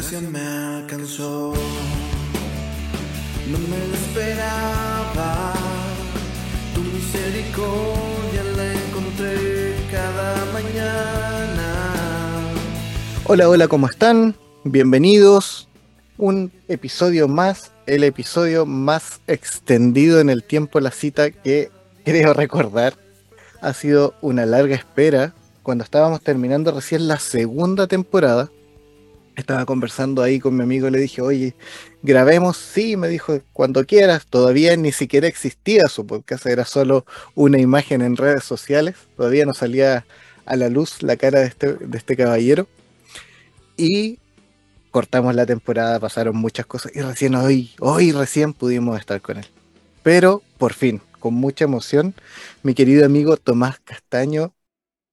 me alcanzó. No me esperaba. Tu misericordia la encontré cada mañana. Hola, hola, ¿cómo están? Bienvenidos. Un episodio más, el episodio más extendido en el tiempo, la cita que creo recordar. Ha sido una larga espera. Cuando estábamos terminando recién la segunda temporada, estaba conversando ahí con mi amigo, le dije, oye, grabemos, sí, me dijo, cuando quieras, todavía ni siquiera existía su podcast, era solo una imagen en redes sociales, todavía no salía a la luz la cara de este, de este caballero. Y cortamos la temporada, pasaron muchas cosas y recién hoy, hoy recién pudimos estar con él. Pero por fin, con mucha emoción, mi querido amigo Tomás Castaño,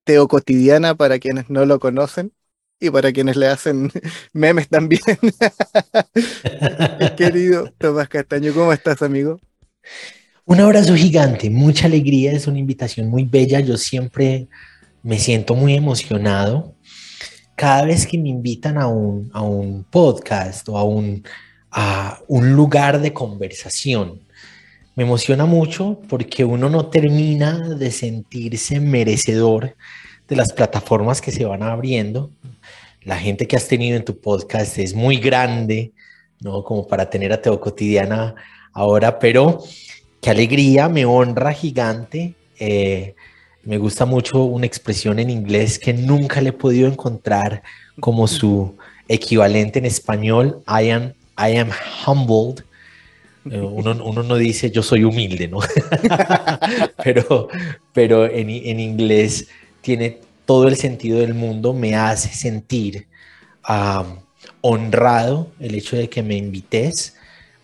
Teo Cotidiana para quienes no lo conocen y para quienes le hacen memes también. querido Tomás Castaño, ¿cómo estás, amigo? Un abrazo gigante, mucha alegría, es una invitación muy bella. Yo siempre me siento muy emocionado cada vez que me invitan a un, a un podcast o a un, a un lugar de conversación. Me emociona mucho porque uno no termina de sentirse merecedor de las plataformas que se van abriendo. La gente que has tenido en tu podcast es muy grande, ¿no? Como para tener a Teo Cotidiana ahora, pero qué alegría, me honra gigante. Eh, me gusta mucho una expresión en inglés que nunca le he podido encontrar como su equivalente en español. I am, I am humbled. Eh, uno, uno, no dice yo soy humilde, ¿no? pero pero en, en inglés tiene todo el sentido del mundo, me hace sentir honrado el hecho de que me invites.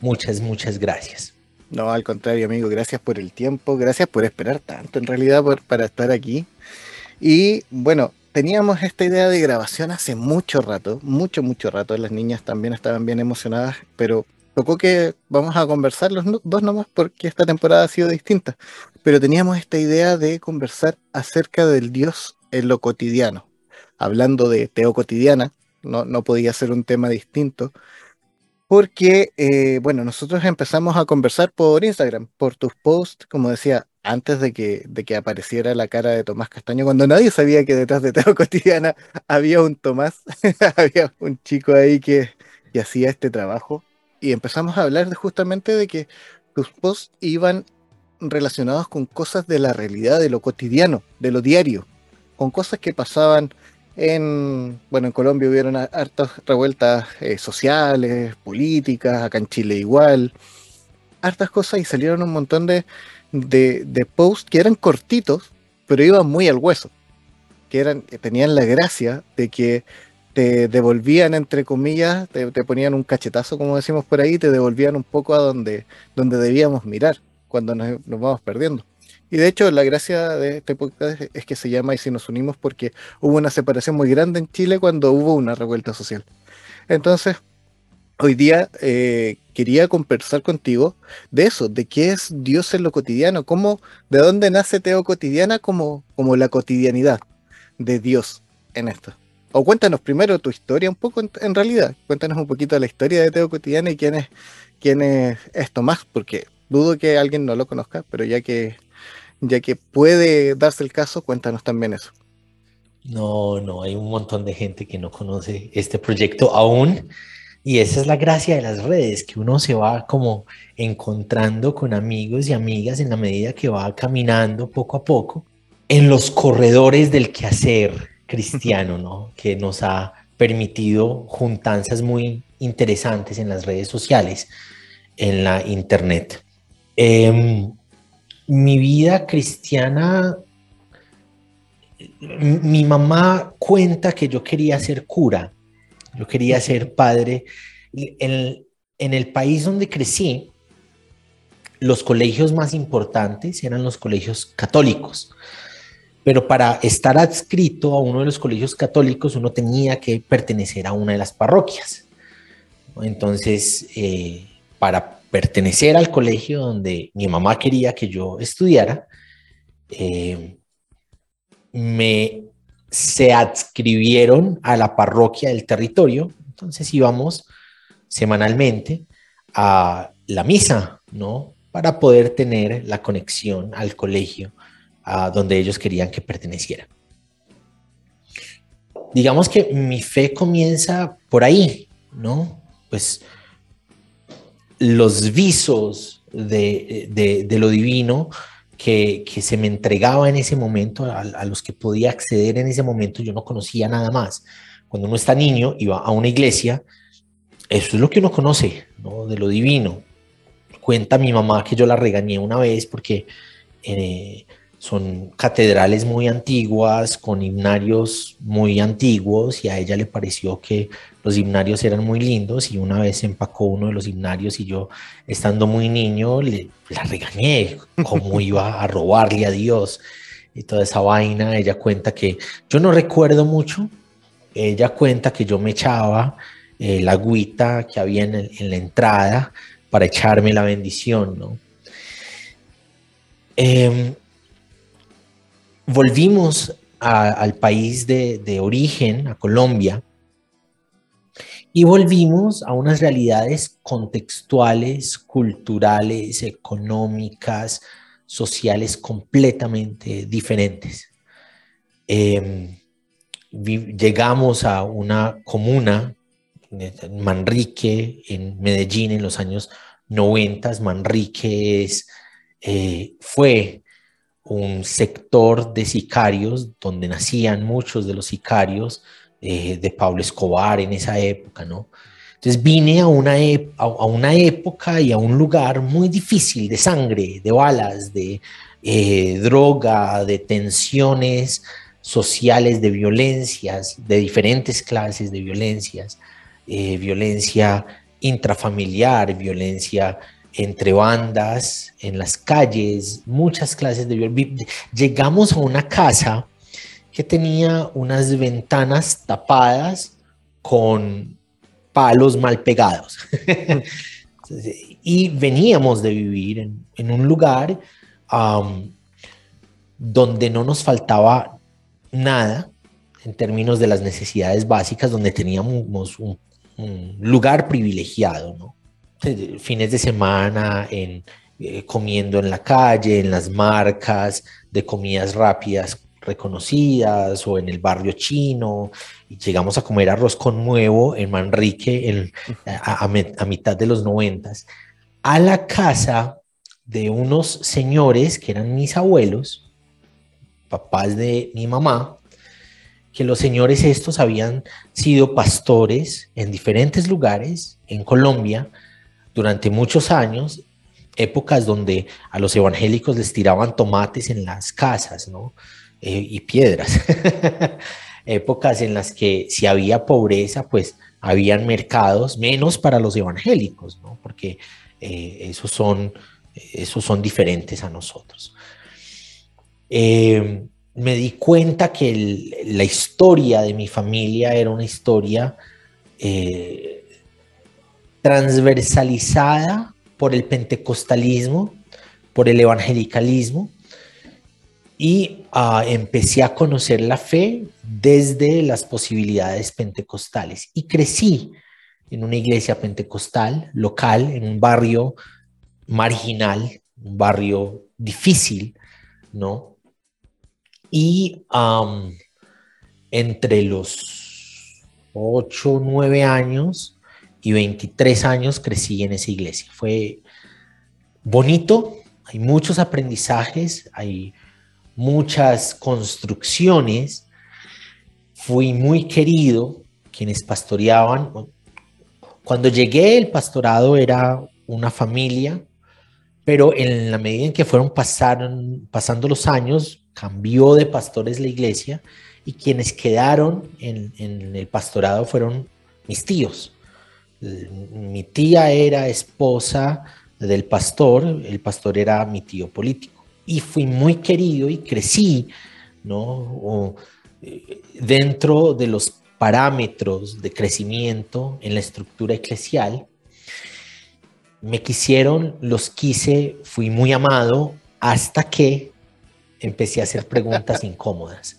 Muchas, muchas gracias. No, al contrario, amigo, gracias por el tiempo, gracias por esperar tanto en realidad para estar aquí. Y bueno, teníamos esta idea de grabación hace mucho rato, mucho, mucho rato. Las niñas también estaban bien emocionadas, pero tocó que vamos a conversar los dos nomás porque esta temporada ha sido distinta. Pero teníamos esta idea de conversar acerca del Dios en lo cotidiano. Hablando de Teo Cotidiana, no, no podía ser un tema distinto, porque, eh, bueno, nosotros empezamos a conversar por Instagram, por tus posts, como decía, antes de que, de que apareciera la cara de Tomás Castaño, cuando nadie sabía que detrás de Teo Cotidiana había un Tomás, había un chico ahí que, que hacía este trabajo, y empezamos a hablar de, justamente de que tus posts iban relacionados con cosas de la realidad, de lo cotidiano, de lo diario, con cosas que pasaban en, bueno, en Colombia hubieron hartas revueltas eh, sociales, políticas, acá en Chile igual, hartas cosas y salieron un montón de, de, posts que eran cortitos, pero iban muy al hueso, que eran, tenían la gracia de que te devolvían, entre comillas, te, ponían un cachetazo, como decimos por ahí, te devolvían un poco a donde, donde debíamos mirar cuando nos vamos perdiendo. Y de hecho, la gracia de este podcast es que se llama Y si nos unimos porque hubo una separación muy grande en Chile cuando hubo una revuelta social. Entonces, hoy día eh, quería conversar contigo de eso, de qué es Dios en lo cotidiano, cómo, de dónde nace Teo Cotidiana como, como la cotidianidad de Dios en esto. O cuéntanos primero tu historia un poco en, realidad. Cuéntanos un poquito la historia de Teo Cotidiana y quién es, quién es esto más, porque dudo que alguien no lo conozca, pero ya que ya que puede darse el caso, cuéntanos también eso. No, no, hay un montón de gente que no conoce este proyecto aún. Y esa es la gracia de las redes, que uno se va como encontrando con amigos y amigas en la medida que va caminando poco a poco en los corredores del quehacer cristiano, ¿no? Que nos ha permitido juntanzas muy interesantes en las redes sociales, en la internet. Eh, mi vida cristiana, mi mamá cuenta que yo quería ser cura, yo quería ser padre. En, en el país donde crecí, los colegios más importantes eran los colegios católicos. Pero para estar adscrito a uno de los colegios católicos, uno tenía que pertenecer a una de las parroquias. Entonces, eh, para pertenecer al colegio donde mi mamá quería que yo estudiara, eh, me se adscribieron a la parroquia del territorio, Entonces íbamos semanalmente a la misa, ¿no? Para poder tener la conexión al colegio donde ellos querían que perteneciera. Digamos que mi fe comienza por ahí, ¿no? Pues los visos de, lo divino que, se me entregaba en ese momento, a, los que podía acceder en ese momento, yo no conocía nada más. Cuando uno está niño y va a una iglesia, eso es lo que uno conoce, ¿no? De lo divino. Cuenta mi mamá que yo la regañé una vez porque eh, son catedrales muy antiguas, con himnarios muy antiguos, y a ella le pareció que los himnarios eran muy lindos, y una vez empacó uno de los himnarios, y yo, estando muy niño, le, la regañé, cómo iba a robarle a Dios, y toda esa vaina. Ella cuenta que, yo no recuerdo mucho, ella cuenta que yo me echaba eh, la agüita que había en, en, la entrada para echarme la bendición, ¿no? Eh, volvimos al país de, origen, a Colombia, y volvimos a unas realidades contextuales, culturales, económicas, sociales completamente diferentes. Em, llegamos a una comuna, Manrique, en Medellín, en los años 90. Manrique eh, fue un sector de sicarios donde nacían muchos de los sicarios eh, de Pablo Escobar en esa época, ¿no? Entonces vine a una, a una época y a un lugar muy difícil de sangre, de balas, de eh, droga, de tensiones sociales, de violencias, de diferentes clases de violencias, eh, violencia intrafamiliar, violencia entre bandas, en las calles, muchas clases de violencia. Llegamos a una casa que tenía unas ventanas tapadas con palos mal pegados. y veníamos de vivir en, un lugar donde no nos faltaba nada en términos de las necesidades básicas, donde teníamos un, un lugar privilegiado, ¿no? Fines de semana, en, eh, comiendo en la calle, en las marcas de comidas rápidas reconocidas o en el barrio chino y llegamos a comer arroz con huevo en Manrique a, mitad de los noventas. A la casa de unos señores que eran mis abuelos, papás de mi mamá, que los señores estos habían sido pastores en diferentes lugares en Colombia durante muchos años, épocas donde a los evangélicos les tiraban tomates en las casas, ¿no? Eh, y piedras. épocas en las que si había pobreza, pues habían mercados menos para los evangélicos, ¿no? Porque eh, esos, son, esos son diferentes a nosotros. Eh, me di cuenta que la historia de mi familia era una historia transversalizada por el pentecostalismo, por el evangelicalismo, y ah, empecé a conocer la fe desde las posibilidades pentecostales. Y crecí en una iglesia pentecostal local, en un barrio marginal, un barrio difícil, ¿no? Y entre los 8 o 9 años y 23 años crecí en esa iglesia. Fue bonito, hay muchos aprendizajes, hay muchas construcciones. Fui muy querido, quienes pastoreaban. Cuando llegué, el pastorado era una familia, pero en la medida en que fueron pasando los años, cambió de pastores la iglesia y quienes quedaron en, en el pastorado fueron mis tíos mi tía era esposa del pastor, el pastor era mi tío político. Y fui muy querido y crecí, ¿no? Eh, dentro de los parámetros de crecimiento en la estructura eclesial. Me quisieron, los quise, fui muy amado hasta que empecé a hacer preguntas incómodas.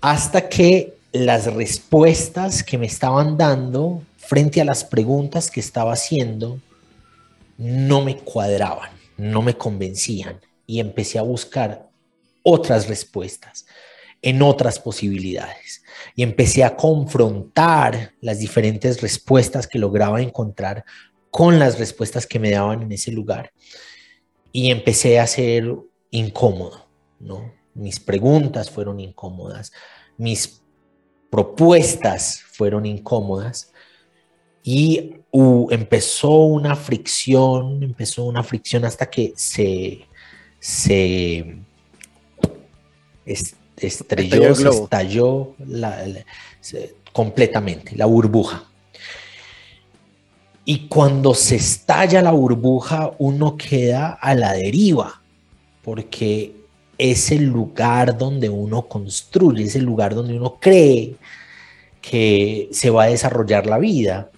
Hasta que las respuestas que me estaban dando frente a las preguntas que estaba haciendo no me cuadraban, no me convencían y empecé a buscar otras respuestas en otras posibilidades y empecé a confrontar las diferentes respuestas que lograba encontrar con las respuestas que me daban en ese lugar y empecé a ser incómodo, ¿no? Mis preguntas fueron incómodas, mis propuestas fueron incómodas y empezó una fricción, empezó una fricción hasta que se, se estrelló, se estalló completamente la burbuja. Y cuando se estalla la burbuja, uno queda a la deriva, porque es el lugar donde uno construye, es el lugar donde uno cree que se va a desarrollar la vida.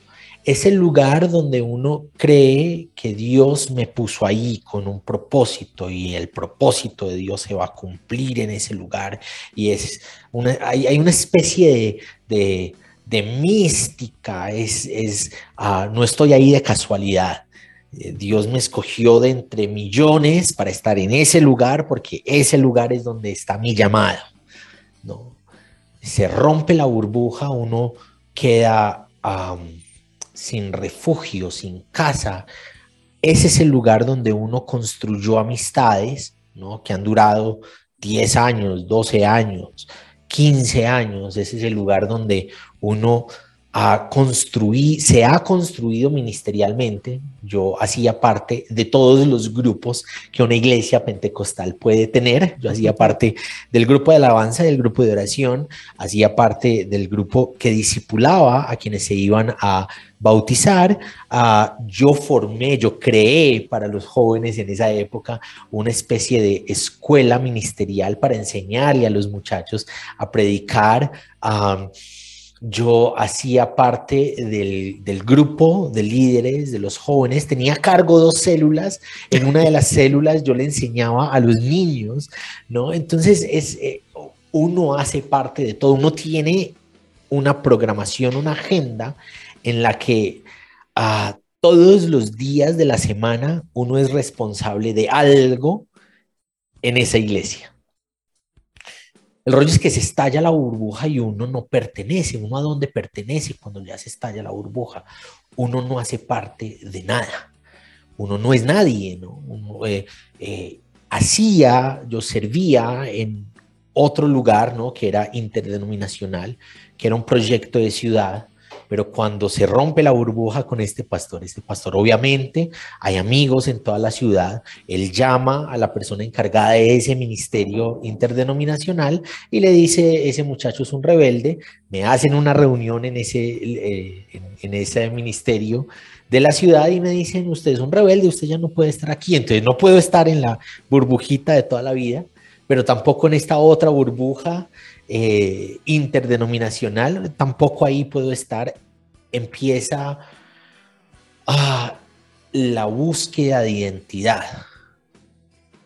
Es el lugar donde uno cree que Dios me puso ahí con un propósito y el propósito de Dios se va a cumplir en ese lugar. Y es una, hay, una especie de de mística, es, es ah, no estoy ahí de casualidad. Eh, Dios me escogió de entre millones para estar en ese lugar porque ese lugar es donde está mi llamado. ¿no? Se rompe la burbuja, uno queda sin refugio, sin casa. Ese es el lugar donde uno construyó amistades ¿no? que han durado 10 años, 12 años, 15 años. Ese es el lugar donde uno ha construido, se ha construido ministerialmente. Yo hacía parte de todos los grupos que una iglesia pentecostal puede tener. Yo hacía parte del grupo de alabanza, del grupo de oración, hacía parte del grupo que discipulaba a quienes se iban a bautizar. yo formé, yo creé para los jóvenes en esa época una especie de escuela ministerial para enseñarle a los muchachos a predicar. yo hacía parte del, grupo de líderes de los jóvenes, tenía cargo dos células, en una de las células yo le enseñaba a los niños, ¿no? Entonces es, eh, uno hace parte de todo, uno tiene una programación, una agenda en la que a todos los días de la semana uno es responsable de algo en esa iglesia. El rollo es que se estalla la burbuja y uno no pertenece, uno a dónde pertenece cuando ya se estalla la burbuja, uno no hace parte de nada, uno no es nadie, ¿no? Eh, eh, hacía, yo servía en otro lugar, ¿no? Que era interdenominacional, que era un proyecto de ciudad, pero cuando se rompe la burbuja con este pastor, este pastor obviamente hay amigos en toda la ciudad, él llama a la persona encargada de ese ministerio interdenominacional y le dice, ese muchacho es un rebelde, me hacen una reunión en ese, eh, en, ese ministerio de la ciudad y me dicen, usted es un rebelde, usted ya no puede estar aquí, entonces no puedo estar en la burbujita de toda la vida, pero tampoco en esta otra burbuja eh, interdenominacional, tampoco ahí puedo estar. Empieza ah, la búsqueda de identidad.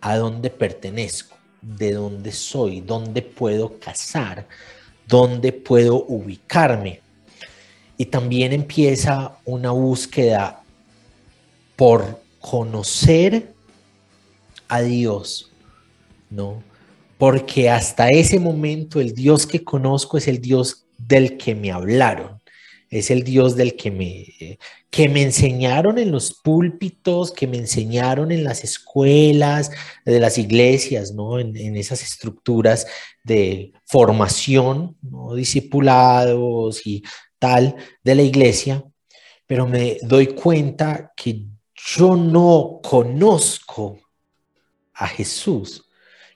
¿A dónde pertenezco? ¿De dónde soy? ¿Dónde puedo casar? ¿Dónde puedo ubicarme? Y también empieza una búsqueda por conocer a Dios, ¿no? Porque hasta ese momento el Dios que conozco es el Dios del que me hablaron, es el Dios del que me, que me enseñaron en los púlpitos, que me enseñaron en las escuelas, de las iglesias, ¿no? en, esas estructuras de formación, ¿no? discipulados y tal de la iglesia, pero me doy cuenta que yo no conozco a Jesús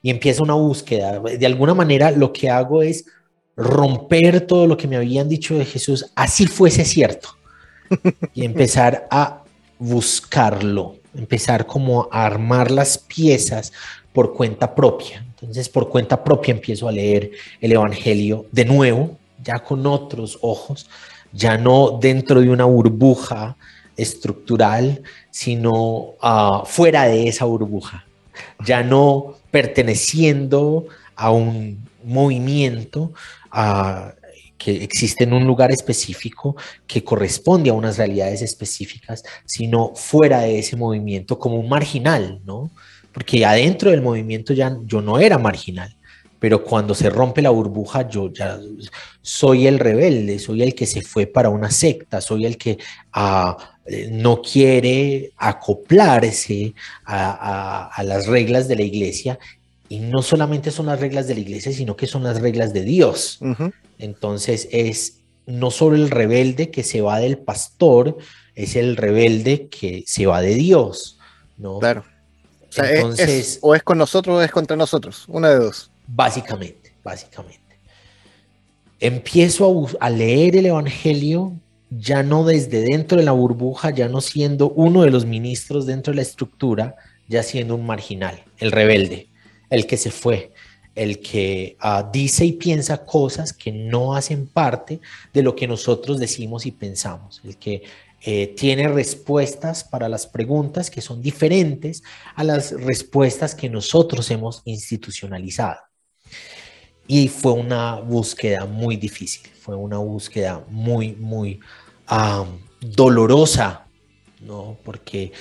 y empieza una búsqueda. De alguna manera lo que hago es romper todo lo que me habían dicho de Jesús, así fuese cierto, y empezar a buscarlo, empezar como a armar las piezas por cuenta propia. Entonces, por cuenta propia empiezo a leer el Evangelio de nuevo, ya con otros ojos, ya no dentro de una burbuja estructural, sino ah, fuera de esa burbuja, ya no perteneciendo a un movimiento que existe en un lugar específico que corresponde a unas realidades específicas, sino fuera de ese movimiento como un marginal, ¿no? Porque adentro del movimiento ya yo no era marginal, pero cuando se rompe la burbuja yo ya soy el rebelde, soy el que se fue para una secta, soy el que ah, no quiere acoplarse a, a las reglas de la iglesia y no solamente son las reglas de la iglesia, sino que son las reglas de Dios. Entonces es no solo el rebelde que se va del pastor, es el rebelde que se va de Dios, ¿no? Claro. O Entonces, o es con nosotros o es contra nosotros, una de dos. Básicamente, básicamente. Empiezo a, a leer el Evangelio ya no desde dentro de la burbuja, ya no siendo uno de los ministros dentro de la estructura, ya siendo un marginal, el rebelde el que se fue, el que ah, dice y piensa cosas que no hacen parte de lo que nosotros decimos y pensamos, el que eh, tiene respuestas para las preguntas que son diferentes a las respuestas que nosotros hemos institucionalizado. Y fue una búsqueda muy difícil, fue una búsqueda muy, muy dolorosa, ¿no? Porque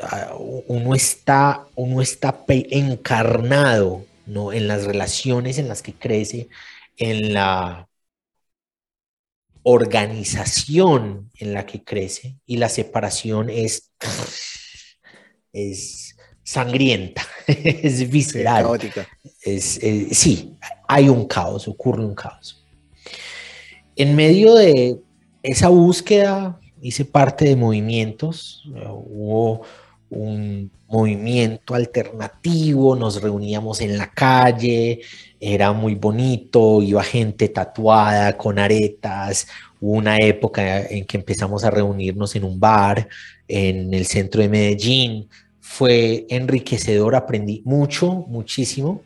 Ah, uno está, uno está encarnado ¿no? en las relaciones en las que crece, en la organización en la que crece y la separación es, es sangrienta, es visceral. Es, eh, sí, hay un caos, ocurre un caos. En medio de esa búsqueda hice parte de movimientos, eh, hubo un movimiento alternativo, nos reuníamos en la calle, era muy bonito, iba gente tatuada con aretas, hubo una época en que empezamos a reunirnos en un bar en el centro de Medellín, fue enriquecedor, aprendí mucho, muchísimo.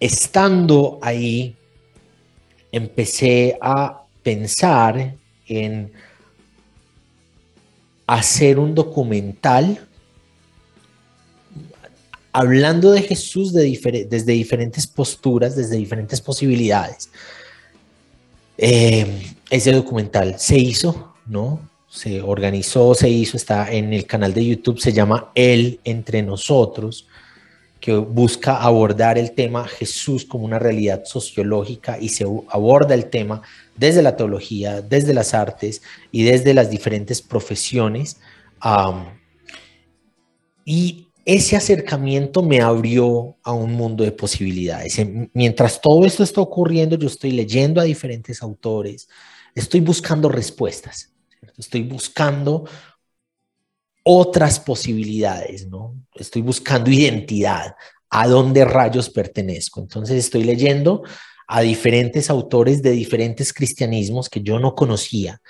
Estando ahí, empecé a pensar en hacer un documental hablando de Jesús desde diferentes posturas, desde diferentes posibilidades. Eh, ese documental se hizo, ¿no? Se organizó, se hizo, está en el canal de YouTube, se llama Él entre nosotros, que busca abordar el tema Jesús como una realidad sociológica y se aborda el tema desde la teología, desde las artes y desde las diferentes profesiones. y ese acercamiento me abrió a un mundo de posibilidades. Mientras todo esto está ocurriendo, yo estoy leyendo a diferentes autores, estoy buscando respuestas, estoy buscando otras posibilidades, ¿no? Estoy buscando identidad, a dónde rayos pertenezco. Entonces estoy leyendo a diferentes autores de diferentes cristianismos que yo no conocía.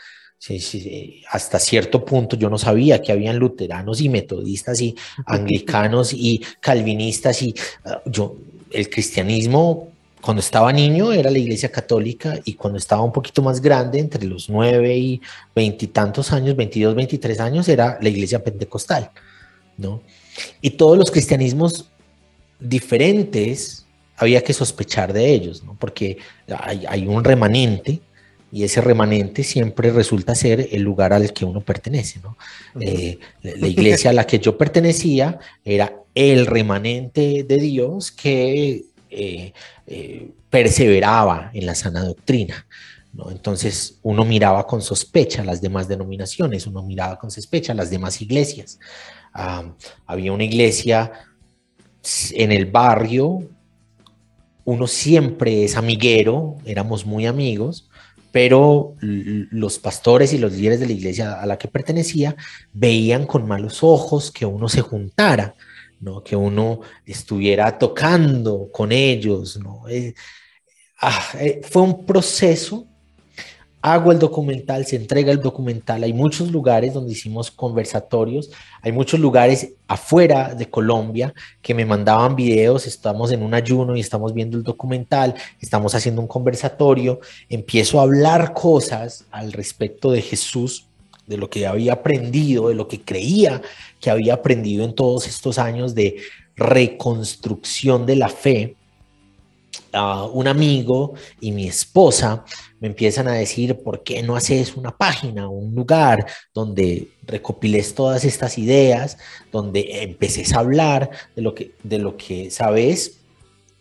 hasta cierto punto yo no sabía que habían luteranos y metodistas y anglicanos y calvinistas y ah, yo el cristianismo cuando estaba niño era la iglesia católica y cuando estaba un poquito más grande, entre los nueve y veintitantos años, 22, 23 años, era la iglesia pentecostal, ¿no? Y todos los cristianismos diferentes había que sospechar de ellos, ¿no? Porque hay, un remanente y ese remanente siempre resulta ser el lugar al que uno pertenece, ¿no? Eh, la iglesia a la que yo pertenecía era el remanente de Dios que eh, eh, perseveraba en la sana doctrina. Entonces uno miraba con sospecha las demás denominaciones, uno miraba con sospecha las demás iglesias. había una iglesia en el barrio uno siempre es amiguero, éramos muy amigos, pero los pastores y los líderes de la iglesia a la que pertenecía veían con malos ojos que uno se juntara, ¿no? que uno estuviera tocando con ellos. ¿no? Eh, ah, eh, fue un proceso hago el documental, se entrega el documental. Hay muchos lugares donde hicimos conversatorios, hay muchos lugares afuera de Colombia que me mandaban videos, estamos en un ayuno y estamos viendo el documental, estamos haciendo un conversatorio, empiezo a hablar cosas al respecto de Jesús, de lo que había aprendido, de lo que creía que había aprendido en todos estos años de reconstrucción de la fe. un amigo y mi esposa me empiezan a decir, ¿por qué no haces una página, un lugar donde recopiles todas estas ideas, donde empeces a hablar de lo que, de lo que sabes?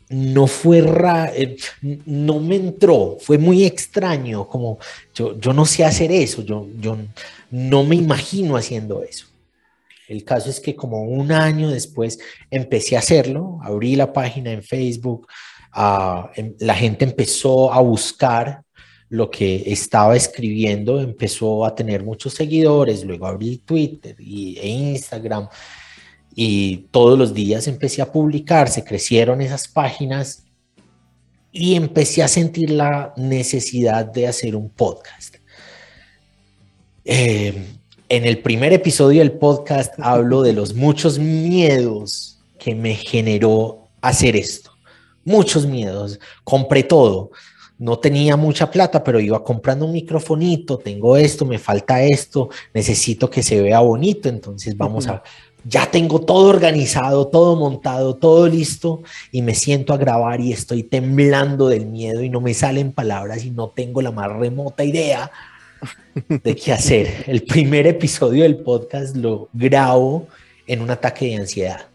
No fue raro, eh, no me entró, fue muy extraño, como yo, yo no sé hacer eso, yo, yo no me imagino haciendo eso. El caso es que como un año después empecé a hacerlo, abrí la página en Facebook, ah, em, la gente empezó a buscar lo que estaba escribiendo, empezó a tener muchos seguidores, luego abrí Twitter y, e Instagram y todos los días empecé a publicar, se crecieron esas páginas y empecé a sentir la necesidad de hacer un podcast. Eh, en el primer episodio del podcast hablo de los muchos miedos que me generó hacer esto. Muchos miedos. Compré todo. No tenía mucha plata, pero iba comprando un microfonito. Tengo esto, me falta esto. Necesito que se vea bonito. Entonces vamos a... Ya tengo todo organizado, todo montado, todo listo y me siento a grabar y estoy temblando del miedo y no me salen palabras y no tengo la más remota idea de qué hacer. El primer episodio del podcast lo grabo en un ataque de ansiedad.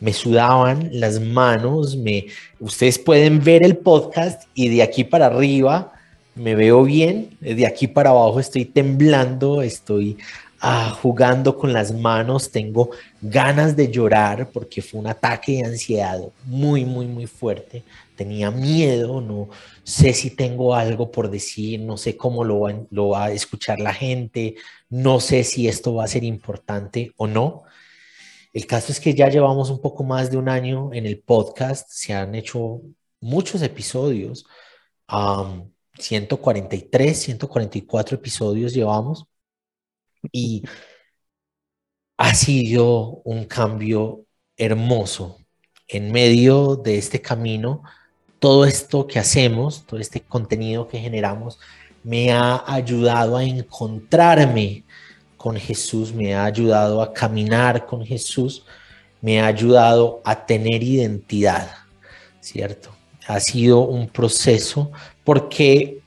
Me sudaban las manos, me, ustedes pueden ver el podcast y de aquí para arriba me veo bien, de aquí para abajo estoy temblando, estoy ah, jugando con las manos, tengo ganas de llorar porque fue un ataque de ansiedad muy, muy, muy fuerte. Tenía miedo, no, sé si tengo algo por decir, no sé cómo lo va, lo va a escuchar la gente, no sé si esto va a ser importante o no. El caso es que ya llevamos un poco más de un año en el podcast, se han hecho muchos episodios, 143, 144 episodios llevamos y ha sido un cambio hermoso en medio de este camino todo esto que hacemos, todo este contenido que generamos, me ha ayudado a encontrarme con Jesús, me ha ayudado a caminar con Jesús, me ha ayudado a tener identidad, ¿cierto? Ha sido un proceso porque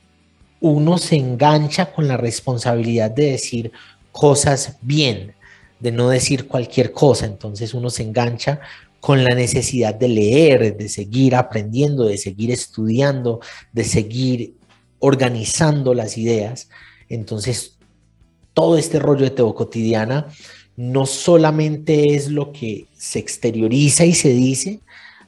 uno se engancha con la responsabilidad de decir cosas bien, de no decir cualquier cosa, entonces uno se engancha con la necesidad de leer, de seguir aprendiendo, de seguir estudiando, de seguir organizando las ideas. Entonces, todo este rollo de Teo Cotidiana no solamente es lo que se exterioriza y se dice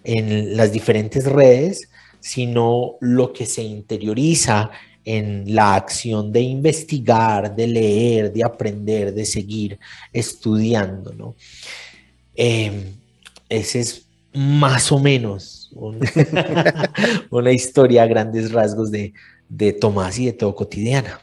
en las diferentes redes, sino lo que se interioriza en la acción de investigar, de leer, de aprender, de seguir estudiando, ¿no? Em, ese es más o menos una historia a grandes rasgos de, Tomás y de todo cotidiana.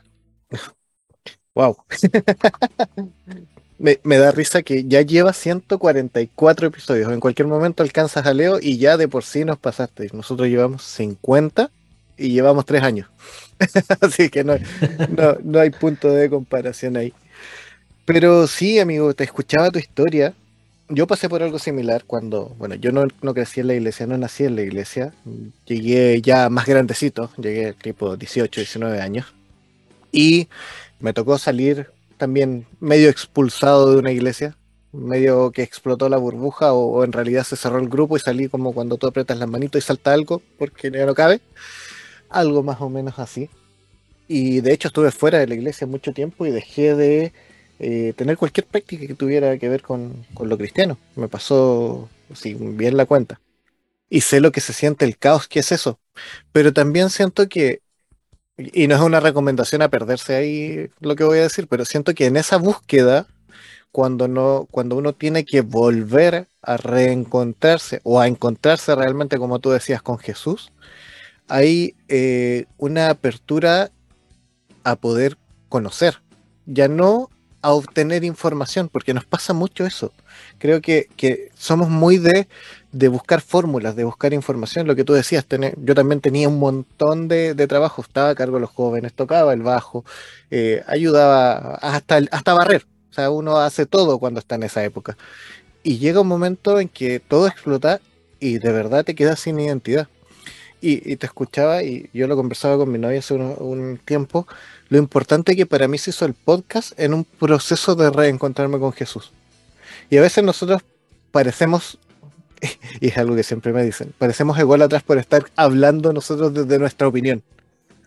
Wow. me, da risa que ya lleva 144 episodios. En cualquier momento alcanzas a Leo y ya de por sí nos pasaste. Nosotros llevamos 50 y llevamos 3 años. Así que no, no, no hay punto de comparación ahí. Pero sí, amigo, te escuchaba tu historia yo pasé por algo similar cuando, bueno, yo no, crecí en la iglesia, no nací en la iglesia, llegué ya más grandecito, llegué tipo 18, 19 años, y me tocó salir también medio expulsado de una iglesia, medio que explotó la burbuja o, en realidad se cerró el grupo y salí como cuando tú apretas las manitos y salta algo porque ya no cabe, algo más o menos así. Y de hecho estuve fuera de la iglesia mucho tiempo y dejé de eh, tener cualquier práctica que tuviera que ver con, lo cristiano. Me pasó sí, bien la cuenta. Y sé lo que se siente el caos que es eso. Pero también siento que, y no es una recomendación a perderse ahí lo que voy a decir, pero siento que en esa búsqueda, cuando, no, cuando uno tiene que volver a reencontrarse o a encontrarse realmente, como tú decías, con Jesús, hay eh, una apertura a poder conocer. Ya no a obtener información, porque nos pasa mucho eso. Creo que, somos muy de, buscar fórmulas, de buscar información. Lo que tú decías, yo también tenía un montón de, trabajo, estaba a cargo de los jóvenes, tocaba el bajo, eh, ayudaba hasta, hasta barrer. O sea, uno hace todo cuando está en esa época. Y llega un momento en que todo explota y de verdad te quedas sin identidad. Y, te escuchaba y yo lo conversaba con mi novia hace un, tiempo, lo importante que para mí se hizo el podcast en un proceso de reencontrarme con Jesús. Y a veces nosotros parecemos, y es algo que siempre me dicen, parecemos ególatras por estar hablando nosotros desde nuestra opinión.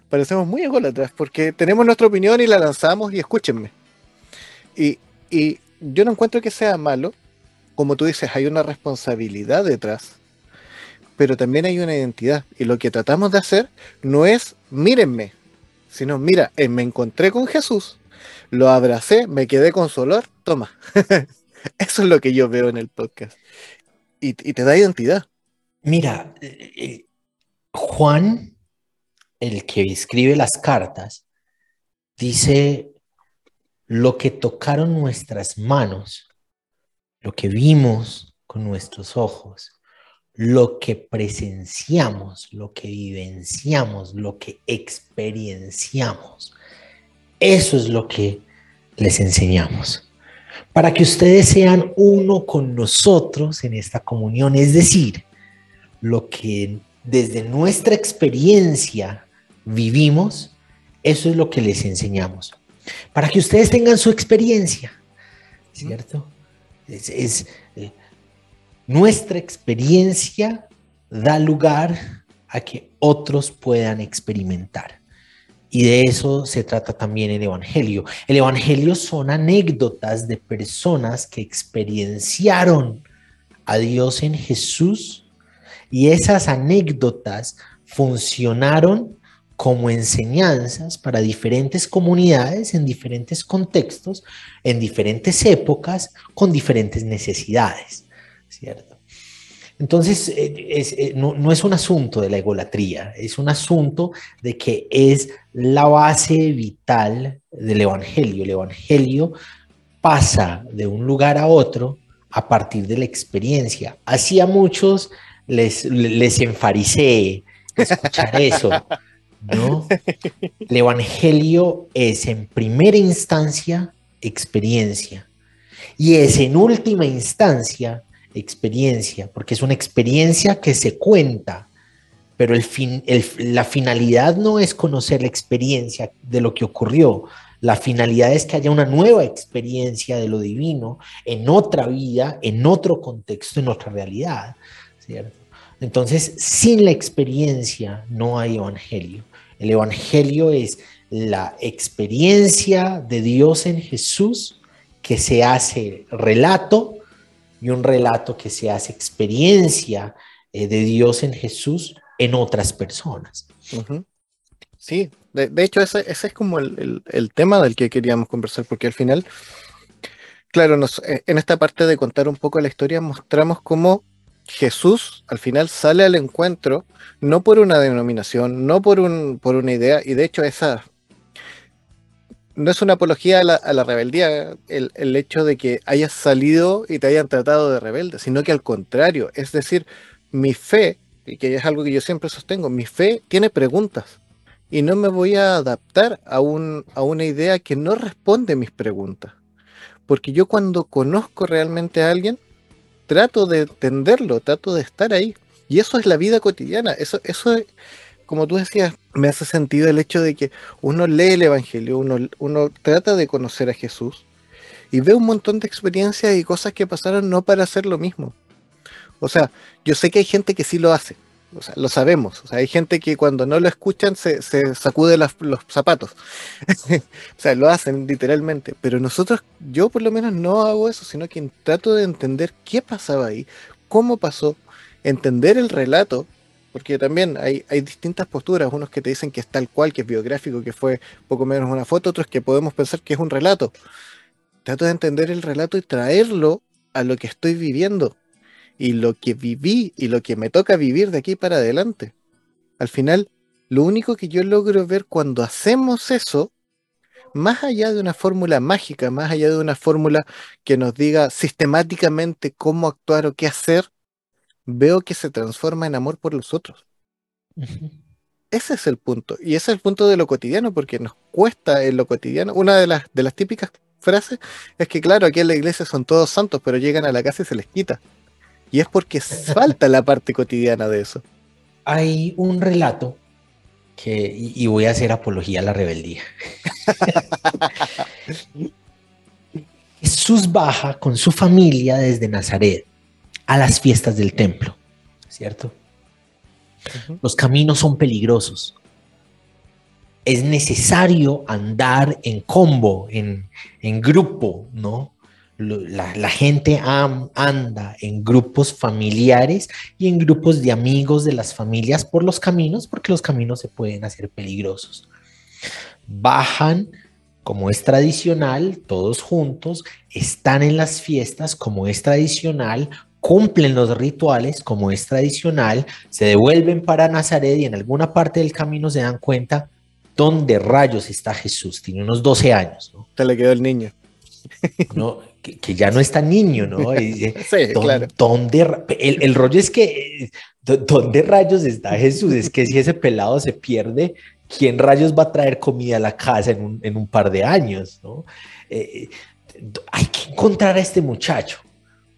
Parecemos muy ególatras porque tenemos nuestra opinión y la lanzamos y escúchenme. Y, y yo no encuentro que sea malo, como tú dices, hay una responsabilidad detrás pero también hay una identidad. Y lo que tratamos de hacer no es mírenme, sino mira, eh, me encontré con Jesús, lo abracé, me quedé con su toma. Eso es lo que yo veo en el podcast. Y, te da identidad. Mira, eh, eh, Juan, el que escribe las cartas, dice, lo que tocaron nuestras manos, lo que vimos con nuestros ojos, lo que presenciamos, lo que vivenciamos, lo que experienciamos. Eso es lo que les enseñamos. Para que ustedes sean uno con nosotros en esta comunión, es decir, lo que desde nuestra experiencia vivimos, eso es lo que les enseñamos. Para que ustedes tengan su experiencia, ¿cierto? Es, es nuestra experiencia da lugar a que otros puedan experimentar. Y de eso se trata también el Evangelio. El Evangelio son anécdotas de personas que experienciaron a Dios en Jesús y esas anécdotas funcionaron como enseñanzas para diferentes comunidades en diferentes contextos, en diferentes épocas, con diferentes necesidades. ¿Cierto? Entonces, eh, eh, no, es un asunto de la egolatría, es un asunto de que es la base vital del Evangelio. El Evangelio pasa de un lugar a otro a partir de la experiencia. Así a muchos les, les escuchar eso, ¿no? El Evangelio es en primera instancia experiencia y es en última instancia experiencia, porque es una experiencia que se cuenta, pero el fin, la finalidad no es conocer la experiencia de lo que ocurrió, la finalidad es que haya una nueva experiencia de lo divino en otra vida, en otro contexto, en otra realidad, ¿cierto? Entonces, sin la experiencia no hay evangelio. El evangelio es la experiencia de Dios en Jesús que se hace relato y un relato que se hace experiencia eh, de Dios en Jesús en otras personas. Sí, de, hecho ese, es como el, tema del que queríamos conversar, porque al final, claro, nos, eh, en esta parte de contar un poco la historia mostramos cómo Jesús al final sale al encuentro, no por una denominación, no por, un, por una idea, y de hecho esa, no es una apología a la, rebeldía el, hecho de que hayas salido y te hayan tratado de rebelde, sino que al contrario, es decir, mi fe, y que es algo que yo siempre sostengo, mi fe tiene preguntas y no me voy a adaptar a, un, a una idea que no responde mis preguntas. Porque yo cuando conozco realmente a alguien, trato de entenderlo, trato de estar ahí. Y eso es la vida cotidiana, eso, eso es como tú decías, me hace sentido el hecho de que uno lee el Evangelio, uno, uno trata de conocer a Jesús y ve un montón de experiencias y cosas que pasaron no para hacer lo mismo. O sea, yo sé que hay gente que sí lo hace, o sea, lo sabemos. O sea, hay gente que cuando no lo escuchan se, se sacude los zapatos. o sea, lo hacen literalmente. Pero nosotros, yo por lo menos no hago eso, sino que trato de entender qué pasaba ahí, cómo pasó, entender el relato porque también hay, hay distintas posturas, unos que te dicen que es tal cual, que es biográfico, que fue poco menos una foto, otros que podemos pensar que es un relato. Trato de entender el relato y traerlo a lo que estoy viviendo y lo que viví y lo que me toca vivir de aquí para adelante. Al final, lo único que yo logro ver cuando hacemos eso, más allá de una fórmula mágica, más allá de una fórmula que nos diga sistemáticamente cómo actuar o qué hacer, veo que se transforma en amor por los otros. Ese es el punto. Y ese es el punto de lo cotidiano, porque nos cuesta en lo cotidiano. Una de las, de las típicas frases es que, claro, aquí en la iglesia son todos santos, pero llegan a la casa y se les quita. Y es porque falta la parte cotidiana de eso. hay un relato que, y, voy a hacer apología a la rebeldía. Jesús baja con su familia desde Nazaret a las fiestas del templo, ¿cierto? Los caminos son peligrosos. Es necesario andar en combo, en, en grupo, ¿no? La, gente anda en grupos familiares y en grupos de amigos de las familias por los caminos, porque los caminos se pueden hacer peligrosos. Bajan, como es tradicional, todos juntos, están en las fiestas, como es tradicional, cumplen los rituales, como es tradicional, se devuelven para Nazaret y en alguna parte del camino se dan cuenta dónde rayos está Jesús. Tiene unos 12 años. ¿no? Te le quedó el niño. No, que, ya no es tan niño, ¿no? sí, claro. el, el, rollo es que, ¿dónde rayos está Jesús? Es que si ese pelado se pierde, ¿quién rayos va a traer comida a la casa en un, en un par de años, ¿no? Eh, hay que encontrar a este muchacho.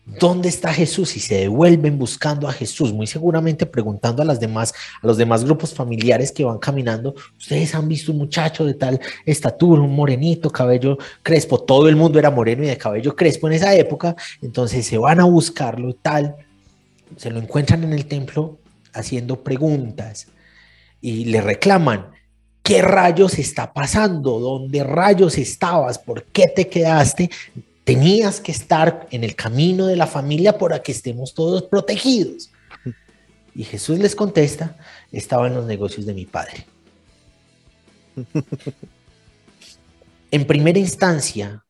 ¿Dónde está Jesús? Y se devuelven buscando a Jesús, muy seguramente preguntando a, las demás, a los demás grupos familiares que van caminando, ustedes han visto un muchacho de tal estatura, un morenito, cabello crespo, todo el mundo era moreno y de cabello crespo en esa época, entonces se van a buscarlo y tal, se lo encuentran en el templo haciendo preguntas y le reclaman, ¿qué rayos está pasando? ¿Dónde rayos estabas? ¿Por qué te quedaste? Tenías que estar en el camino de la familia para que estemos todos protegidos. Y Jesús les contesta, estaba en los negocios de mi padre. En primera instancia,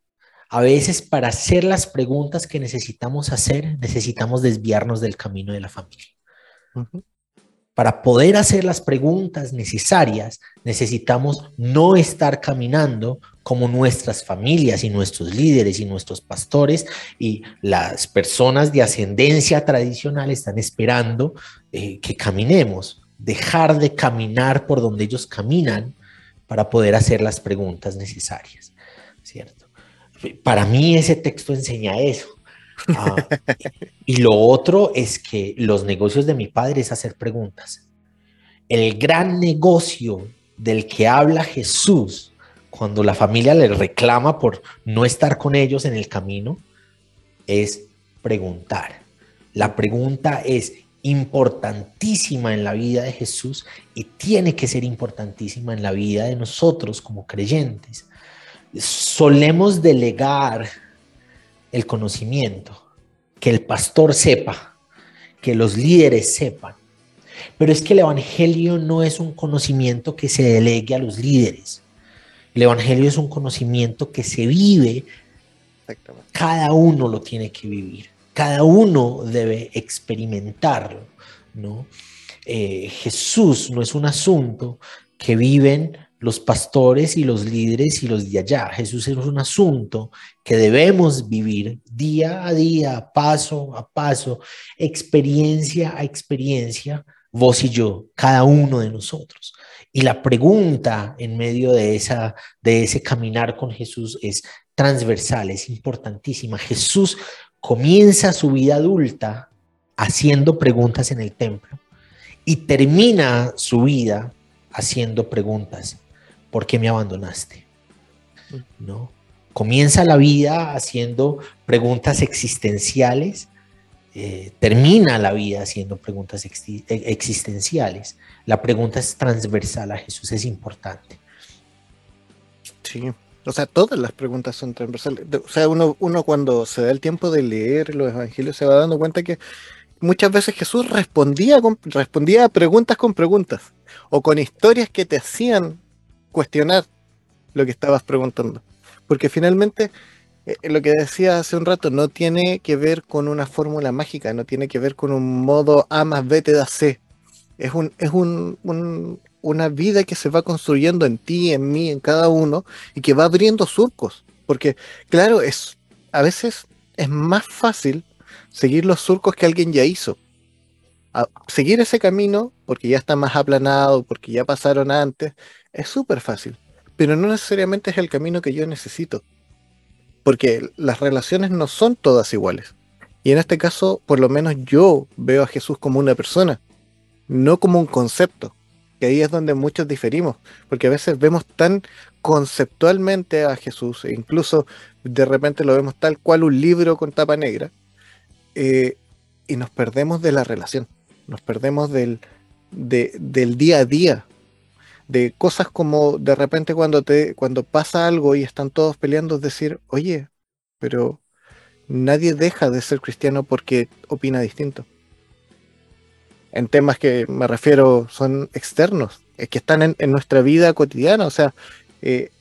a veces para hacer las preguntas que necesitamos hacer, necesitamos desviarnos del camino de la familia. Para poder hacer las preguntas necesarias, necesitamos no estar caminando como nuestras familias y nuestros líderes y nuestros pastores y las personas de ascendencia tradicional están esperando eh, que caminemos, dejar de caminar por donde ellos caminan para poder hacer las preguntas necesarias, ¿cierto? Para mí ese texto enseña eso. Ah, y lo otro es que los negocios de mi padre es hacer preguntas. El gran negocio del que habla Jesús cuando la familia le reclama por no estar con ellos en el camino, es preguntar. La pregunta es importantísima en la vida de Jesús y tiene que ser importantísima en la vida de nosotros como creyentes. Solemos delegar el conocimiento, que el pastor sepa, que los líderes sepan, pero es que el Evangelio no es un conocimiento que se delegue a los líderes. El Evangelio es un conocimiento que se vive, cada uno lo tiene que vivir, cada uno debe experimentarlo, ¿no? Eh, Jesús no es un asunto que viven los pastores y los líderes y los de allá. Jesús es un asunto que debemos vivir día a día, paso a paso, experiencia a experiencia, vos y yo, cada uno de nosotros. Y la pregunta en medio de, esa, de ese caminar con Jesús es transversal, es importantísima. Jesús comienza su vida adulta haciendo preguntas en el templo y termina su vida haciendo preguntas. ¿Por qué me abandonaste? ¿No? Comienza la vida haciendo preguntas existenciales eh, termina la vida haciendo preguntas e, existenciales. La pregunta es transversal a Jesús, es importante. Sí, o sea, todas las preguntas son transversales. O sea, uno, uno cuando se da el tiempo de leer los evangelios se va dando cuenta que muchas veces Jesús respondía, respondía a preguntas con preguntas o con historias que te hacían cuestionar lo que estabas preguntando. Porque finalmente eh, lo que decía hace un rato no tiene que ver con una fórmula mágica, no tiene que ver con un modo A más B te da C. Es, un, es un, una vida que se va construyendo en ti, en mí, en cada uno, y que va abriendo surcos. Porque, claro, es a veces es más fácil seguir los surcos que alguien ya hizo. seguir ese camino, porque ya está más aplanado, porque ya pasaron antes, es súper fácil. Pero no necesariamente es el camino que yo necesito porque las relaciones no son todas iguales. Y en este caso, por lo menos yo veo a Jesús como una persona. no como un concepto, que ahí es donde muchos diferimos, porque a veces vemos tan conceptualmente a Jesús, e incluso de repente lo vemos tal cual un libro con tapa negra, eh, y nos perdemos de la relación, nos perdemos del, del día a día, de cosas como de repente cuando, te, cuando pasa algo y están todos peleando, es decir, oye, pero nadie deja de ser cristiano porque opina distinto. En temas que me refiero son externos, es que están en, nuestra vida cotidiana, o sea, eh,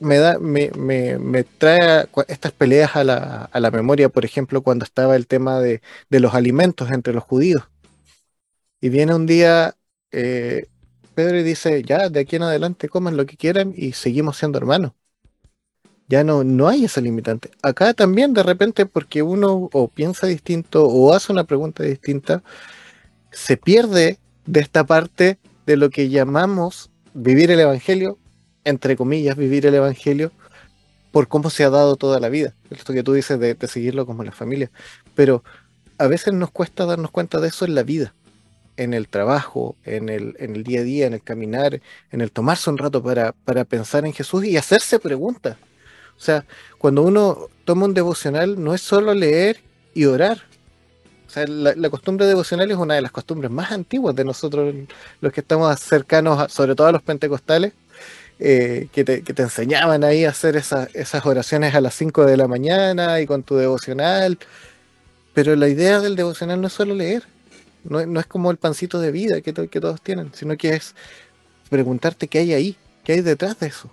me, da, me, me, trae estas peleas a la, a la, memoria, por ejemplo, cuando estaba el tema de, de, los alimentos entre los judíos. Y viene un día eh, Pedro y dice, ya, de aquí en adelante coman lo que quieran y seguimos siendo hermanos. Ya no, no hay ese limitante. Acá también de repente porque uno o piensa distinto o hace una pregunta distinta, se pierde de esta parte de lo que llamamos vivir el Evangelio, entre comillas, vivir el Evangelio, por cómo se ha dado toda la vida. Esto que tú dices de, de seguirlo como la familia. Pero a veces nos cuesta darnos cuenta de eso en la vida en el trabajo, en el, en el día a día, en el caminar, en el tomarse un rato para, para pensar en Jesús y hacerse preguntas. O sea, cuando uno toma un devocional, no es solo leer y orar. O sea, la, costumbre devocional es una de las costumbres más antiguas de nosotros, los que estamos cercanos, sobre todo a los pentecostales, eh, que, te, que, te, enseñaban ahí a hacer esas, esas oraciones a las 5 de la mañana y con tu devocional. Pero la idea del devocional no es solo leer, no, es como el pancito de vida que, que todos tienen, sino que es preguntarte qué hay ahí, qué hay detrás de eso.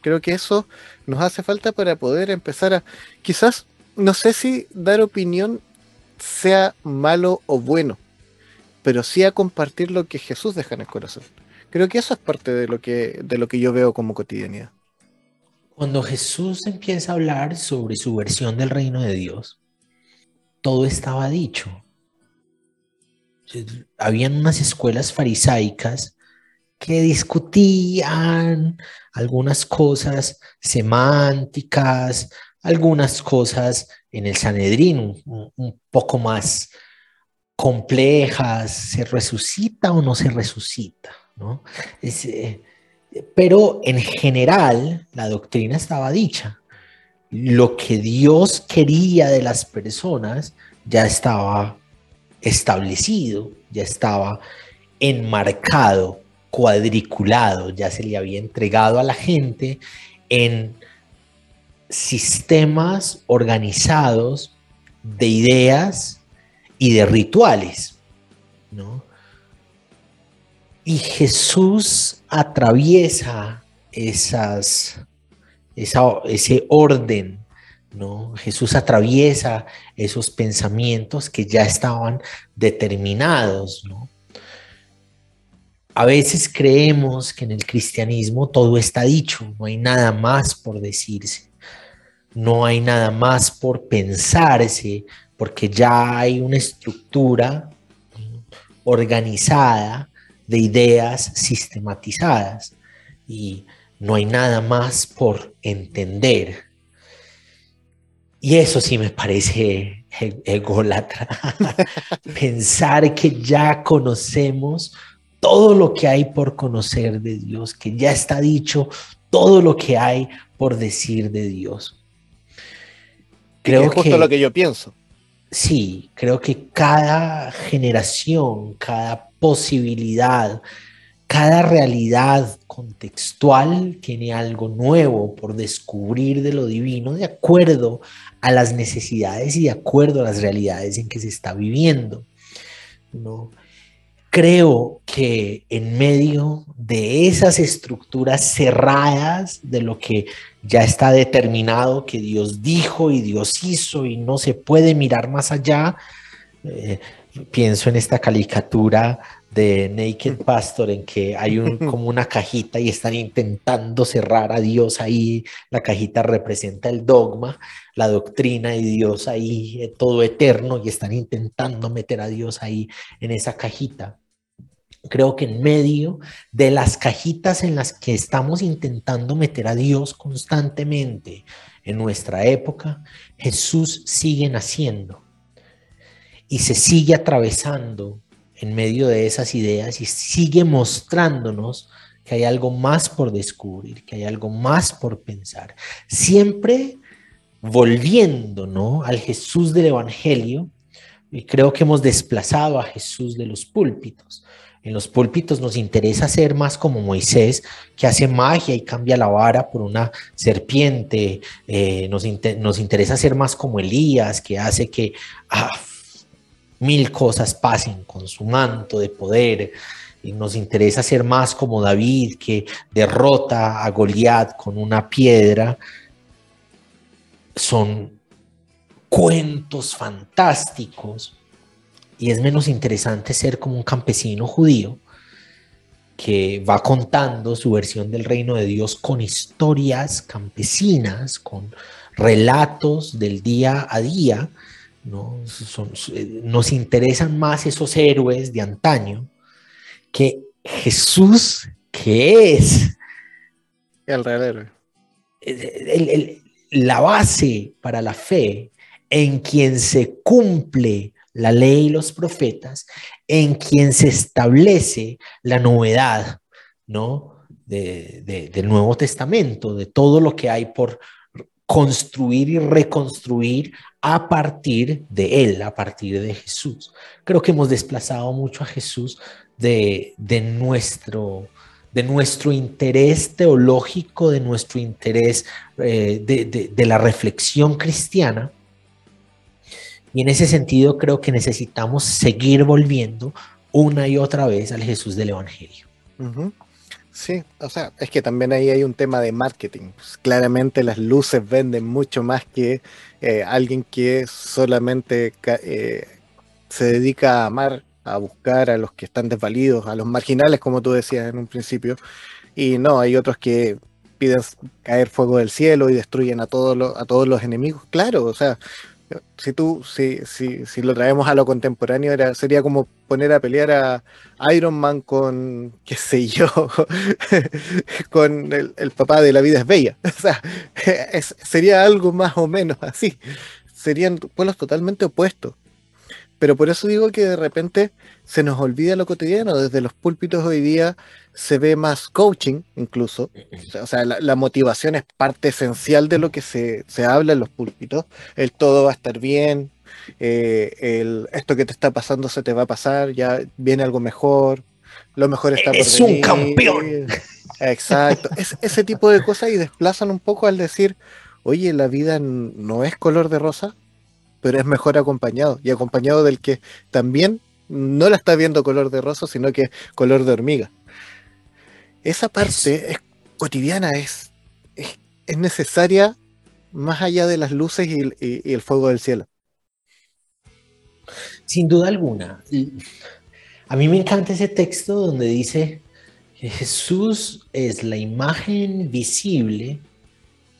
Creo que eso nos hace falta para poder empezar a, quizás, no sé si dar opinión sea malo o bueno, pero sí a compartir lo que Jesús deja en el corazón. Creo que eso es parte de lo que, de lo que yo veo como cotidianidad. Cuando Jesús empieza a hablar sobre su versión del reino de Dios, todo estaba dicho habían unas escuelas farisaicas que discutían algunas cosas semánticas, algunas cosas en el Sanedrín un, poco más complejas, se resucita o no se resucita, ¿no? Eh, pero en general la doctrina estaba dicha. Lo que Dios quería de las personas ya estaba establecido, ya estaba enmarcado, cuadriculado, ya se le había entregado a la gente en sistemas organizados de ideas y de rituales, Y Jesús atraviesa esas, ese orden ¿no? Jesús atraviesa esos pensamientos que ya estaban determinados, A veces creemos que en el cristianismo todo está dicho, no hay nada más por decirse, no hay nada más por pensarse, porque ya hay una estructura organizada de ideas sistematizadas y no hay nada más por entender. Y eso sí me parece e-, ególatra. Pensar que ya conocemos todo lo que hay por conocer de Dios, que ya está dicho todo lo que hay por decir de Dios. Creo es justo lo que yo pienso. Sí, creo que cada generación, cada posibilidad, cada realidad contextual tiene algo nuevo por descubrir de lo divino de acuerdo a las necesidades y de acuerdo a las realidades en que se está viviendo. ¿no? Creo que en medio de esas estructuras cerradas de lo que ya está determinado que Dios dijo y Dios hizo y no se puede mirar más allá, eh, pienso en esta caricatura de Naked Pastor en que hay un, como una cajita y están intentando cerrar a Dios ahí. La cajita representa el dogma, la doctrina de Dios ahí, eh, todo eterno, y están intentando meter a Dios ahí en esa cajita. Creo que en medio de las cajitas en las que estamos intentando meter a Dios constantemente en nuestra época, Jesús sigue naciendo y se sigue atravesando en medio de esas ideas y sigue mostrándonos que hay algo más por descubrir, que hay algo más por pensar. Siempre volviendo ¿no? al Jesús del Evangelio, y creo que hemos desplazado a Jesús de los púlpitos. En los púlpitos nos interesa ser más como Moisés, que hace magia y cambia la vara por una serpiente. Eh, nos, nos, interesa ser más como Elías, que hace que ah, mil cosas pasen con su manto de poder. Y nos interesa ser más como David, que derrota a Goliat con una piedra. Son cuentos fantásticos y es menos interesante ser como un campesino judío que va contando su versión del reino de Dios con historias campesinas, con relatos del día a día. ¿No? nos interesan más esos héroes de antaño que Jesús, que es el real héroe. la base para la fe en quien se cumple la ley y los profetas, en quien se establece la novedad, ¿no? del Nuevo Testamento, de todo lo que hay por construir y reconstruir a partir de Él, a partir de Jesús. Creo que hemos desplazado mucho a Jesús de, nuestro, de nuestro interés teológico, de nuestro interés eh, de la reflexión cristiana, y en ese sentido creo que necesitamos seguir volviendo una y otra vez al Jesús del Evangelio. Sí, o sea, es que también ahí hay un tema de marketing. Pues, claramente las luces venden mucho más que eh, alguien que solamente eh, se dedica a amar, a buscar a los que están desvalidos, a los marginales, como tú decías en un principio. Y no, hay otros que piden caer fuego del cielo y destruyen a todos a todos los enemigos. Claro, o sea, si tú, si, si, si lo traemos a lo contemporáneo, era, sería como poner a pelear a Iron Man con, qué sé yo, con el, papá de la vida es bella. O sea, sería algo más o menos así. Serían pueblos totalmente opuestos. Pero por eso digo que de repente se nos olvida lo cotidiano. Desde los púlpitos hoy día se ve más coaching, incluso. O sea, la, motivación es parte esencial de lo que se, habla en los púlpitos. El todo va a estar bien, eh, el, esto que te está pasando se te va a pasar, ya viene algo mejor, lo mejor está por Es un campeón. Exacto. Es, ese tipo de cosas y desplazan un poco al decir, oye, la vida no es color de rosa, pero es mejor acompañado y acompañado del que también no la está viendo color de rosa, sino que color de hormiga. Esa parte es, cotidiana, es, es, necesaria más allá de las luces y, el fuego del cielo. Sin duda alguna. A mí me encanta ese texto donde dice que Jesús es la imagen visible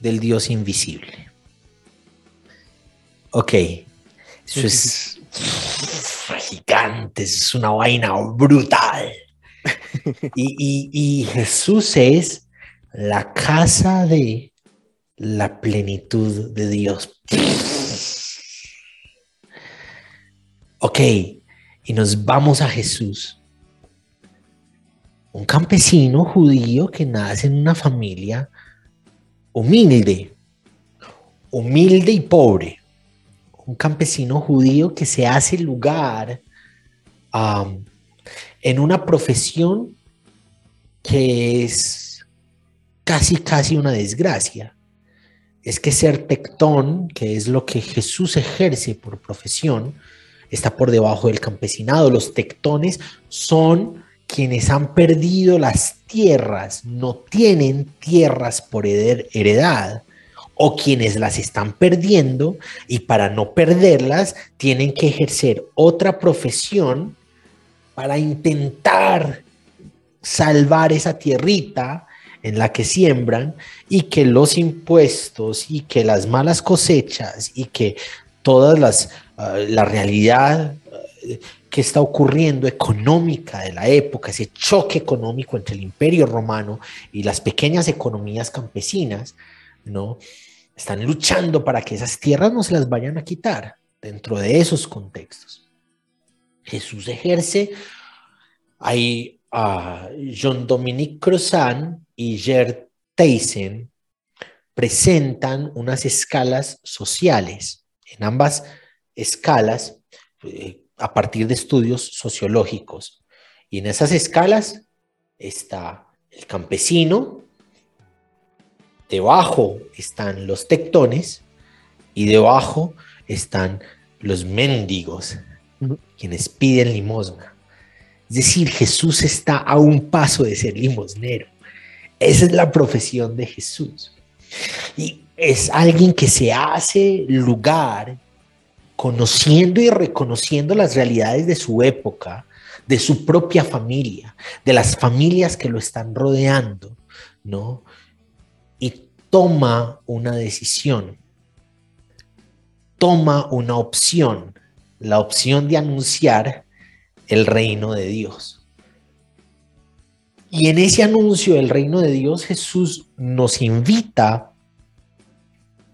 del Dios invisible. Ok, eso es gigante, es una vaina brutal. Y, Jesús es la casa de la plenitud de Dios. Ok, y nos vamos a Jesús. Un campesino judío que nace en una familia humilde, humilde y pobre un campesino judío que se hace lugar en una profesión que es casi, casi una desgracia. Es que ser tectón, que es lo que Jesús ejerce por profesión, está por debajo del campesinado. Los tectones son quienes han perdido las tierras, no tienen tierras por heredad o quienes las están perdiendo y para no perderlas tienen que ejercer otra profesión para intentar salvar esa tierrita en la que siembran y que los impuestos y que las malas cosechas y que todas las ah, la realidad ah, que está ocurriendo económica de la época, ese choque económico entre el imperio romano y las pequeñas economías campesinas, ¿no? Están luchando para que esas tierras no se las vayan a quitar dentro de esos contextos. Jesús ejerce. Hay a Jean-Dominique Crozan y Gerd Theissen presentan unas escalas sociales. En ambas escalas, eh, a partir de estudios sociológicos. Y en esas escalas está el campesino, debajo están los tectones y debajo están los mendigos, quienes piden limosna. Es decir, Jesús está a un paso de ser limosnero. Esa es la profesión de Jesús. Y es alguien que se hace lugar conociendo y reconociendo las realidades de su época, de su propia familia, de las familias que lo están rodeando, ¿no? Y toma una decisión, toma una opción, la opción de anunciar el reino de Dios. Y en ese anuncio del reino de Dios, Jesús nos invita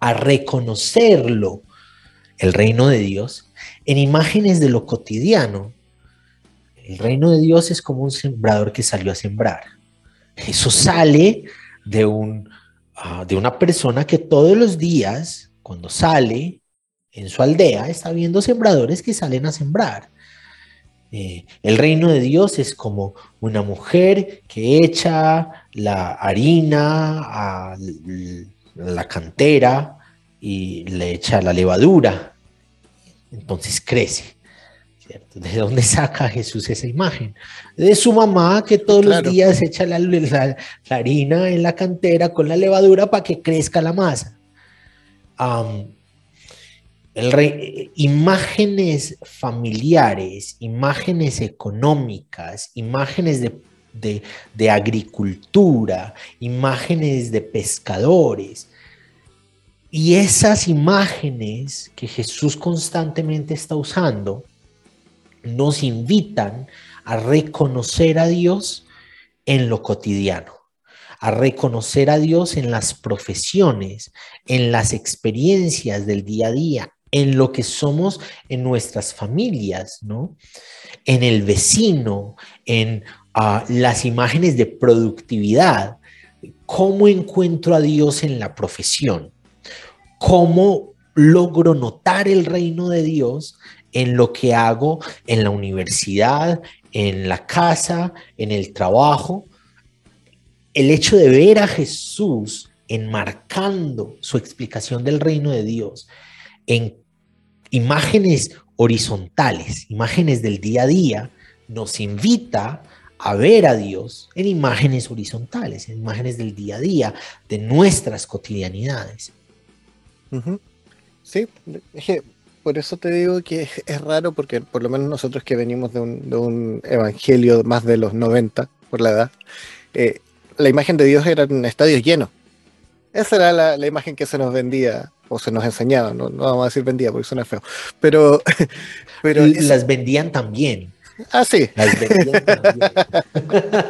a reconocerlo, el reino de Dios, en imágenes de lo cotidiano. El reino de Dios es como un sembrador que salió a sembrar. Eso sale de, un, ah, de una persona que todos los días, cuando sale, en su aldea está viendo sembradores que salen a sembrar. Eh, el reino de Dios es como una mujer que echa la harina a la cantera y le echa la levadura. Entonces crece. ¿De dónde saca Jesús esa imagen? De su mamá que todos los días echa la, harina en la cantera con la levadura para que crezca la masa. El rey, imágenes familiares, imágenes económicas, imágenes de, de, agricultura, imágenes de pescadores. Y esas imágenes que Jesús constantemente está usando nos invitan a reconocer a Dios en lo cotidiano, a reconocer a Dios en las profesiones, en las experiencias del día a día, en lo que somos en nuestras familias, ¿no? En el vecino, en ah, las imágenes de productividad. ¿Cómo encuentro a Dios en la profesión? ¿Cómo logro notar el reino de Dios en lo que hago en la universidad, en la casa, en el trabajo? El hecho de ver a Jesús enmarcando su explicación del reino de Dios en imágenes horizontales, imágenes del día a día, nos invita a ver a Dios en imágenes horizontales, en imágenes del día a día, de nuestras cotidianidades. Sí, es que por eso te digo que es, raro, porque por lo menos nosotros que venimos de un, evangelio más de los 90, por la edad, eh, la imagen de Dios era en estadios llenos. Esa era la, imagen que se nos vendía o se nos enseñaba, no, vamos a decir vendía porque suena feo, pero... pero las vendían también. Ah, sí. Las vendían también.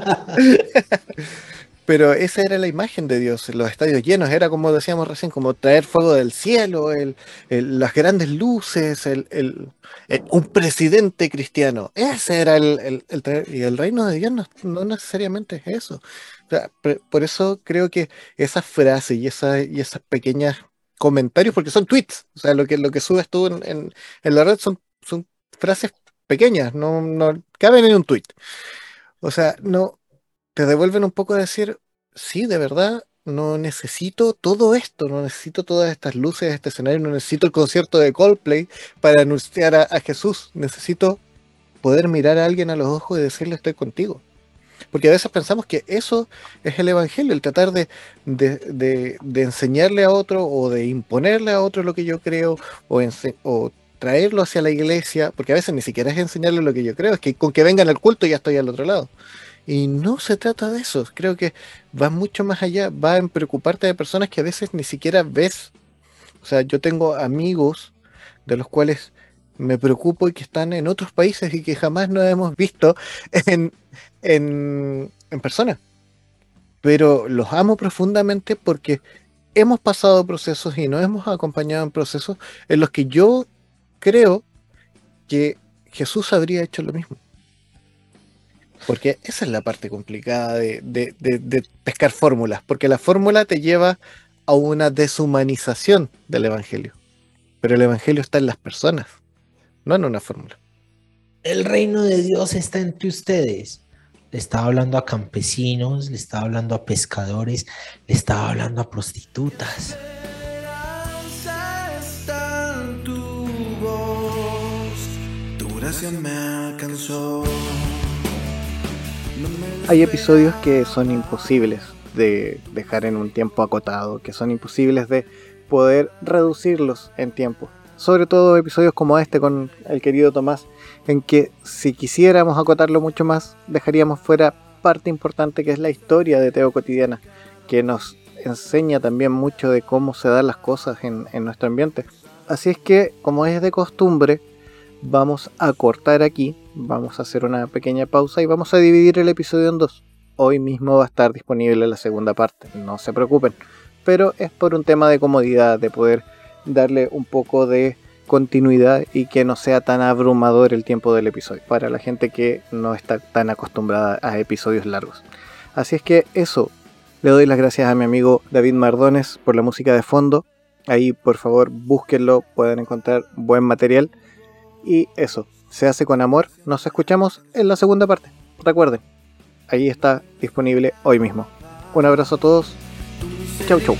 pero esa era la imagen de Dios, los estadios llenos, era como decíamos recién, como traer fuego del cielo, el, las grandes luces, el, un presidente cristiano, ese era el, y el reino de Dios no, necesariamente es eso. por eso creo que esa frase y, esa, y esas pequeñas comentarios porque son tweets. O sea, lo que, lo que subes tú en, la red son, son frases pequeñas, no, no caben en un tweet. O sea, no te devuelven un poco a decir, sí, de verdad, no necesito todo esto, no necesito todas estas luces, este escenario, no necesito el concierto de Coldplay para anunciar a Jesús. Necesito poder mirar a alguien a los ojos y decirle estoy contigo. Porque a veces pensamos que eso es el Evangelio, el tratar de, enseñarle a otro o de imponerle a otro lo que yo creo o, o traerlo hacia la iglesia, porque a veces ni siquiera es enseñarle lo que yo creo, es que con que vengan al culto ya estoy al otro lado. Y no se trata de eso, creo que va mucho más allá, va en preocuparte de personas que a veces ni siquiera ves. O sea, yo tengo amigos de los cuales me preocupo y que están en otros países y que jamás no hemos visto en, en, persona. Pero los amo profundamente porque hemos pasado procesos y nos hemos acompañado en procesos en los que yo creo que Jesús habría hecho lo mismo. Porque esa es la parte complicada de, de- de- de pescar fórmulas, porque la fórmula te lleva a una deshumanización del Evangelio. Pero el Evangelio está en las personas, no en una fórmula. El reino de Dios está entre ustedes. Le estaba hablando a campesinos, le estaba hablando a pescadores, le estaba hablando a prostitutas. Hay episodios que son imposibles de dejar en un tiempo acotado, que son imposibles de poder reducirlos en tiempo. Sobre todo episodios como este con el querido Tomás, en que si quisiéramos acotarlo mucho más, dejaríamos fuera parte importante que es la historia de Teo Cotidiana, que nos enseña también mucho de cómo se dan las cosas en, nuestro ambiente. Así es que, como es de costumbre, vamos a cortar aquí, vamos a hacer una pequeña pausa y vamos a dividir el episodio en dos. Hoy mismo va a estar disponible la segunda parte, no se preocupen, pero es por un tema de comodidad, de poder darle un poco de continuidad y que no sea tan abrumador el tiempo del episodio para la gente que no está tan acostumbrada a episodios largos. Así es que eso, le doy las gracias a mi amigo David Mardones por la música de fondo. Ahí por favor búsquenlo, pueden encontrar buen material. Y eso, se hace con amor. Nos escuchamos en la segunda parte. Recuerden, ahí está disponible hoy mismo. Un abrazo a todos. Chau, chau.